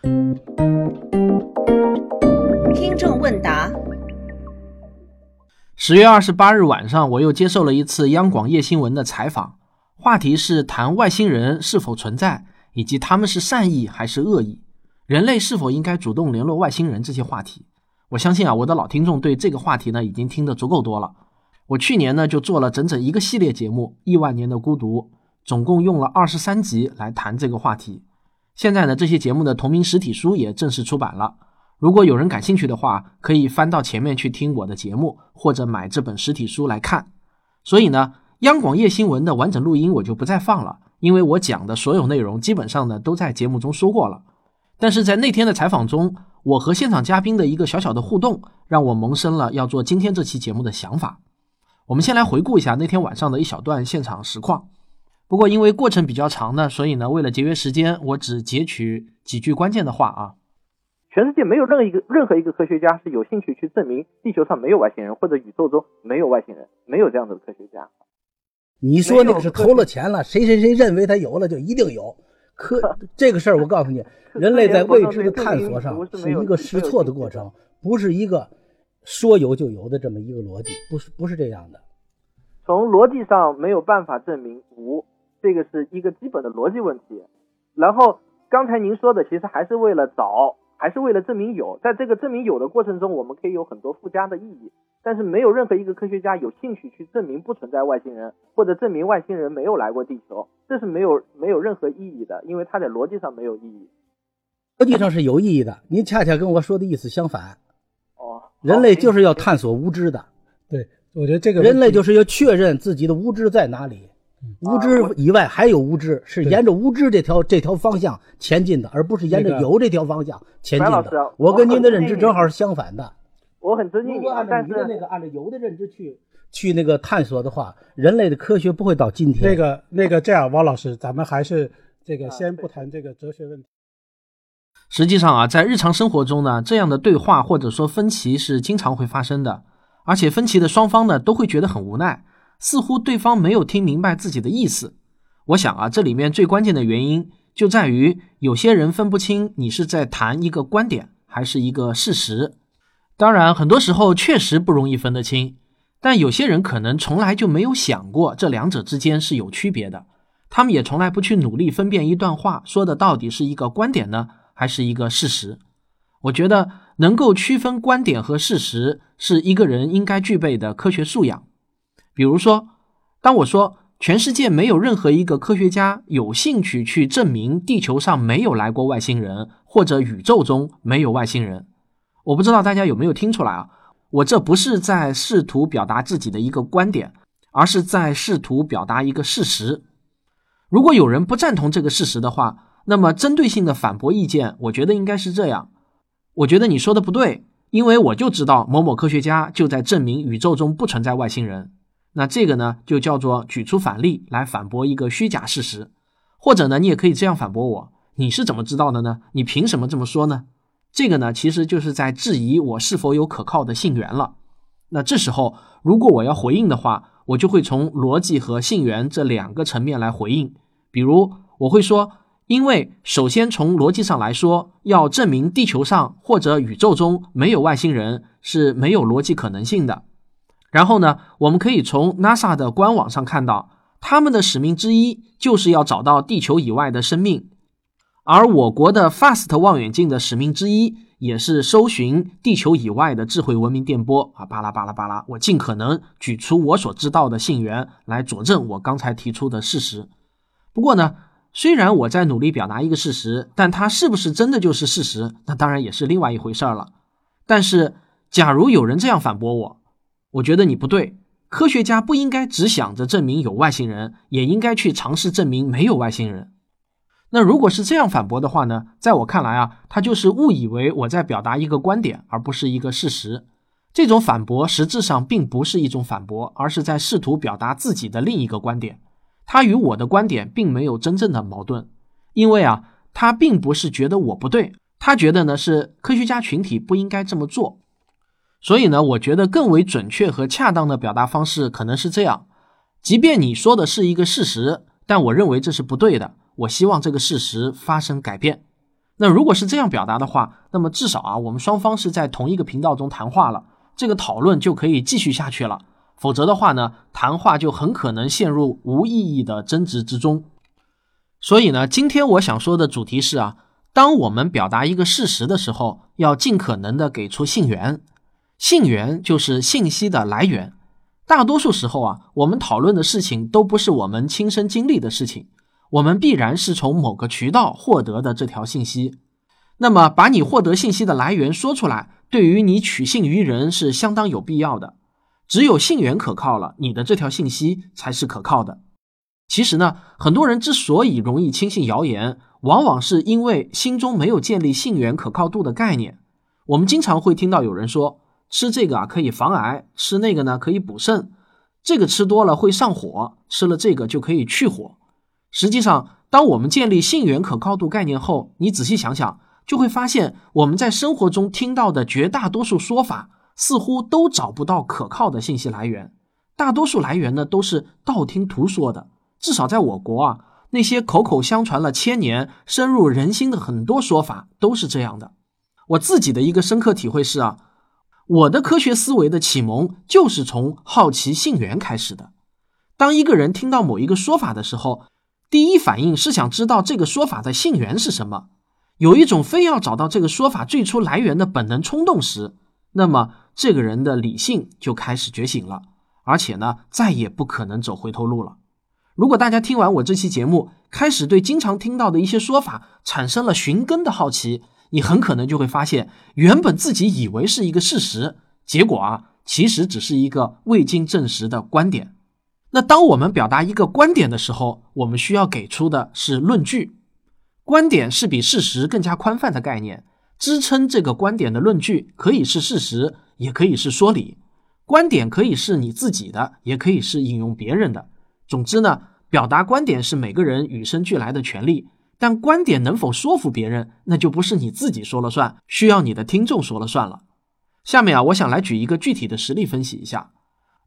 听众问答：十月二十八日晚上，我又接受了一次央广夜新闻的采访，话题是谈外星人是否存在，以及他们是善意还是恶意，人类是否应该主动联络外星人这些话题。我相信啊，我的老听众对这个话题呢已经听得足够多了。我去年呢就做了整整一个系列节目《亿万年的孤独》，总共用了二十三集来谈这个话题。现在呢，这些节目的同名实体书也正式出版了。如果有人感兴趣的话，可以翻到前面去听我的节目，或者买这本实体书来看。所以呢，央广夜新闻的完整录音我就不再放了，因为我讲的所有内容基本上呢都在节目中说过了。但是在那天的采访中，我和现场嘉宾的一个小小的互动，让我萌生了要做今天这期节目的想法。我们先来回顾一下那天晚上的一小段现场实况。不过因为过程比较长呢，所以呢，为了节约时间，我只截取几句关键的话啊。全世界没有任何一个任何一个科学家是有兴趣去证明地球上没有外星人，或者宇宙中没有外星人，没有这样的科学家。你说那个是投了钱了，谁谁谁认为他有了就一定有。科 这个事儿，我告诉你，人类在未知的探索上是一个试错的过程，不是一个说有就有的这么一个逻辑，不是不是这样的。从逻辑上没有办法证明无。这个是一个基本的逻辑问题，然后刚才您说的其实还是为了找，还是为了证明有，在这个证明有的过程中，我们可以有很多附加的意义，但是没有任何一个科学家有兴趣去证明不存在外星人，或者证明外星人没有来过地球，这是没有没有任何意义的，因为它在逻辑上没有意义。逻辑上是有意义的，您恰恰跟我说的意思相反。哦，人类就是要探索无知的，对我觉得这个人类就是要确认自己的无知在哪里。无知以外还有无知，是沿着无知这条这条方向前进的，而不是沿着有这条方向前进的。我跟您的认知正好是相反的。我很尊敬你，但是那个按照有的认知去去那个探索的话，人类的科学不会到今天。那个那个这样，汪老师，咱们还是这个先不谈这个哲学问题。实际上啊，在日常生活中呢，这样的对话或者说分歧是经常会发生的，而且分歧的双方呢都会觉得很无奈。似乎对方没有听明白自己的意思。我想啊，这里面最关键的原因就在于有些人分不清你是在谈一个观点还是一个事实。当然，很多时候确实不容易分得清，但有些人可能从来就没有想过这两者之间是有区别的。他们也从来不去努力分辨一段话说的到底是一个观点呢，还是一个事实。我觉得能够区分观点和事实是一个人应该具备的科学素养。比如说，当我说全世界没有任何一个科学家有兴趣去证明地球上没有来过外星人，或者宇宙中没有外星人，我不知道大家有没有听出来啊？我这不是在试图表达自己的一个观点，而是在试图表达一个事实。如果有人不赞同这个事实的话，那么针对性的反驳意见，我觉得应该是这样：我觉得你说的不对，因为我就知道某某科学家就在证明宇宙中不存在外星人。那这个呢，就叫做举出反例来反驳一个虚假事实，或者呢，你也可以这样反驳我：你是怎么知道的呢？你凭什么这么说呢？这个呢，其实就是在质疑我是否有可靠的信源了。那这时候，如果我要回应的话，我就会从逻辑和信源这两个层面来回应。比如，我会说，因为首先从逻辑上来说，要证明地球上或者宇宙中没有外星人是没有逻辑可能性的。然后呢，我们可以从 NASA 的官网上看到，他们的使命之一就是要找到地球以外的生命，而我国的 FAST 望远镜的使命之一也是搜寻地球以外的智慧文明电波啊，巴拉巴拉巴拉，我尽可能举出我所知道的信源来佐证我刚才提出的事实。不过呢，虽然我在努力表达一个事实，但它是不是真的就是事实，那当然也是另外一回事儿了。但是，假如有人这样反驳我，我觉得你不对，科学家不应该只想着证明有外星人，也应该去尝试证明没有外星人。那如果是这样反驳的话呢？在我看来啊，他就是误以为我在表达一个观点，而不是一个事实。这种反驳实质上并不是一种反驳，而是在试图表达自己的另一个观点。他与我的观点并没有真正的矛盾，因为啊，他并不是觉得我不对，他觉得呢是科学家群体不应该这么做。所以呢，我觉得更为准确和恰当的表达方式可能是这样：即便你说的是一个事实，但我认为这是不对的。我希望这个事实发生改变。那如果是这样表达的话，那么至少啊，我们双方是在同一个频道中谈话了，这个讨论就可以继续下去了。否则的话呢，谈话就很可能陷入无意义的争执之中。所以呢，今天我想说的主题是啊，当我们表达一个事实的时候，要尽可能的给出信源。信源就是信息的来源。大多数时候啊，我们讨论的事情都不是我们亲身经历的事情，我们必然是从某个渠道获得的这条信息。那么，把你获得信息的来源说出来，对于你取信于人是相当有必要的。只有信源可靠了，你的这条信息才是可靠的。其实呢，很多人之所以容易轻信谣言，往往是因为心中没有建立信源可靠度的概念。我们经常会听到有人说，吃这个啊可以防癌，吃那个呢可以补肾，这个吃多了会上火，吃了这个就可以去火。实际上，当我们建立信源可靠度概念后，你仔细想想，就会发现我们在生活中听到的绝大多数说法。似乎都找不到可靠的信息来源，大多数来源呢都是道听途说的。至少在我国啊，那些口口相传了千年、深入人心的很多说法都是这样的。我自己的一个深刻体会是啊，我的科学思维的启蒙就是从好奇信源开始的。当一个人听到某一个说法的时候，第一反应是想知道这个说法的信源是什么，有一种非要找到这个说法最初来源的本能冲动时，那么。这个人的理性就开始觉醒了，而且呢，再也不可能走回头路了。如果大家听完我这期节目，开始对经常听到的一些说法产生了寻根的好奇，你很可能就会发现，原本自己以为是一个事实，结果啊，其实只是一个未经证实的观点。那当我们表达一个观点的时候，我们需要给出的是论据。观点是比事实更加宽泛的概念，支撑这个观点的论据可以是事实。也可以是说理，观点可以是你自己的，也可以是引用别人的。总之呢，表达观点是每个人与生俱来的权利。但观点能否说服别人，那就不是你自己说了算，需要你的听众说了算了。下面啊，我想来举一个具体的实例分析一下。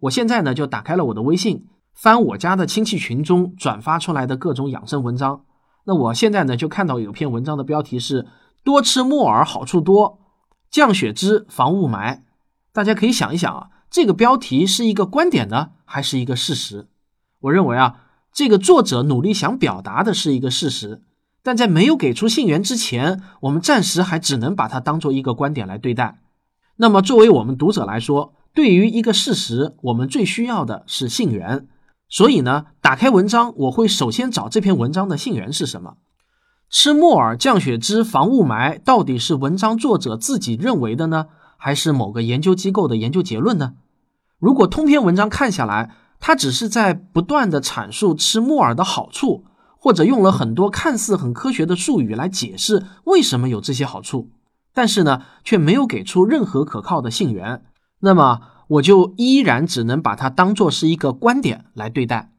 我现在呢就打开了我的微信，翻我家的亲戚群中转发出来的各种养生文章。那我现在呢就看到有篇文章的标题是“多吃木耳好处多，降血脂防雾霾”。大家可以想一想啊，这个标题是一个观点呢，还是一个事实？我认为啊，这个作者努力想表达的是一个事实，但在没有给出信源之前，我们暂时还只能把它当做一个观点来对待。那么，作为我们读者来说，对于一个事实，我们最需要的是信源。所以呢，打开文章，我会首先找这篇文章的信源是什么。吃木耳降血脂防雾霾，到底是文章作者自己认为的呢？还是某个研究机构的研究结论呢？如果通篇文章看下来，他只是在不断的阐述吃木耳的好处，或者用了很多看似很科学的术语来解释为什么有这些好处，但是呢，却没有给出任何可靠的信源，那么我就依然只能把它当做是一个观点来对待。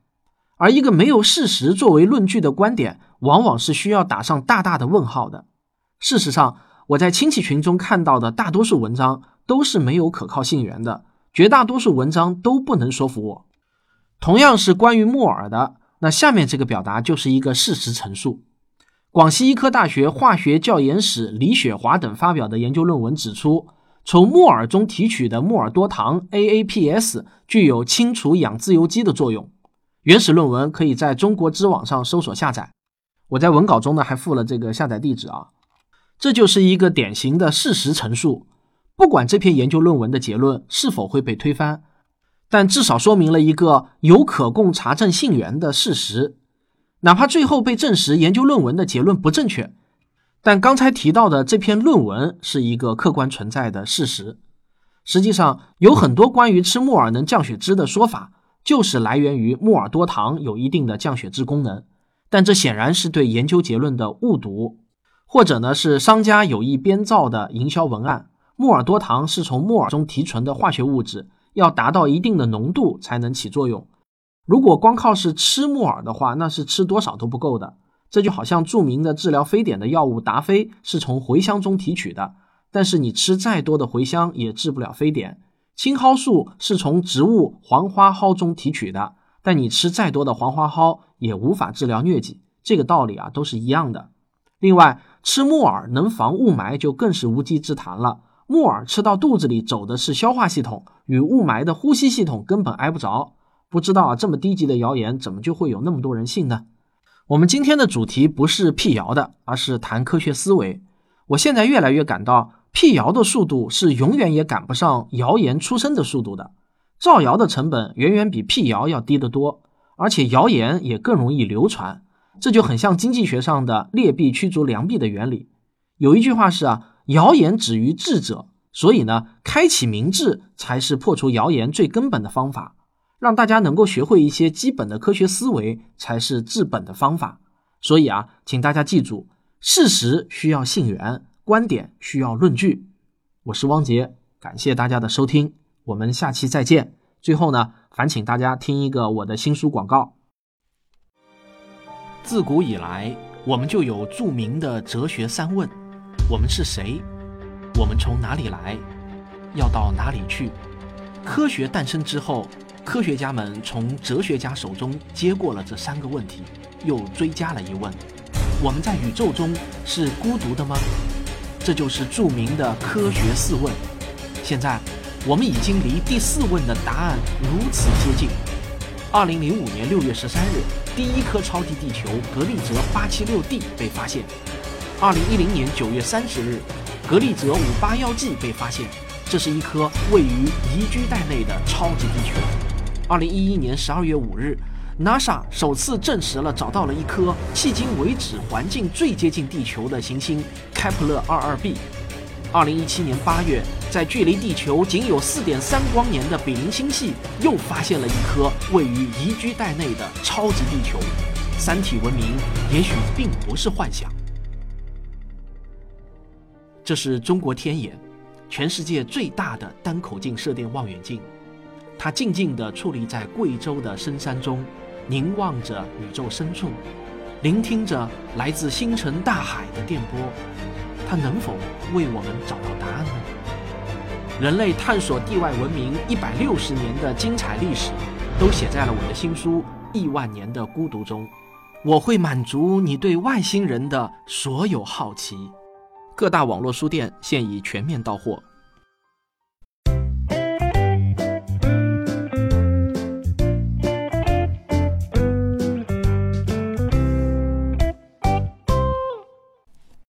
而一个没有事实作为论据的观点，往往是需要打上大大的问号的。事实上。我在亲戚群中看到的大多数文章都是没有可靠信源的，绝大多数文章都不能说服我。同样是关于木耳的，那下面这个表达就是一个事实陈述。广西医科大学化学教研室李雪华等发表的研究论文指出，从木耳中提取的木耳多糖 AAPS 具有清除氧自由基的作用。原始论文可以在中国知网上搜索下载。我在文稿中呢还附了这个下载地址啊。这就是一个典型的事实陈述，不管这篇研究论文的结论是否会被推翻，但至少说明了一个有可供查证信源的事实。哪怕最后被证实研究论文的结论不正确，但刚才提到的这篇论文是一个客观存在的事实。实际上，有很多关于吃木耳能降血脂的说法，就是来源于木耳多糖有一定的降血脂功能，但这显然是对研究结论的误读。或者呢，是商家有意编造的营销文案。木耳多糖是从木耳中提纯的化学物质，要达到一定的浓度才能起作用。如果光靠是吃木耳的话，那是吃多少都不够的。这就好像著名的治疗非典的药物达菲是从茴香中提取的，但是你吃再多的茴香也治不了非典。青蒿素是从植物黄花蒿中提取的，但你吃再多的黄花蒿也无法治疗疟疾。这个道理啊，都是一样的。另外，吃木耳能防雾霾就更是无稽之谈了。木耳吃到肚子里走的是消化系统，与雾霾的呼吸系统根本挨不着。不知道啊，这么低级的谣言怎么就会有那么多人信呢？我们今天的主题不是辟谣的，而是谈科学思维。我现在越来越感到，辟谣的速度是永远也赶不上谣言出生的速度的。造谣的成本远远比辟谣要低得多，而且谣言也更容易流传。这就很像经济学上的劣币驱逐良币的原理。有一句话是啊，谣言止于智者。所以呢，开启明智才是破除谣言最根本的方法。让大家能够学会一些基本的科学思维，才是治本的方法。所以啊，请大家记住：事实需要信源，观点需要论据。我是汪杰，感谢大家的收听，我们下期再见。最后呢，烦请大家听一个我的新书广告。自古以来，我们就有著名的哲学三问：我们是谁？我们从哪里来？要到哪里去？科学诞生之后。科学家们从哲学家手中接过了这三个问题，又追加了一问：我们在宇宙中是孤独的吗？这就是著名的科学四问。现在，我们已经离第四问的答案如此接近。二零零五年六月十三日，第一颗超级地球格利泽八七六 d 被发现。二零一零年九月三十日，格利泽五八幺 g 被发现。这是一颗位于宜居带内的超级地球。二零一一年十二月五日，NASA 首次证实了找到了一颗迄今为止环境最接近地球的行星开普勒二二 b。二零一七年八月，在距离地球仅有四点三光年的比邻星系又发现了一颗位于宜居带内的超级地球。三体文明也许并不是幻想。这是中国天眼，全世界最大的单口径射电望远镜。它静静地矗立在贵州的深山中，凝望着宇宙深处，聆听着来自星辰大海的电波。它能否为我们找到答案呢？人类探索地外文明一百六十年的精彩历史，都写在了我的新书《亿万年的孤独》中。我会满足你对外星人的所有好奇。各大网络书店现已全面到货。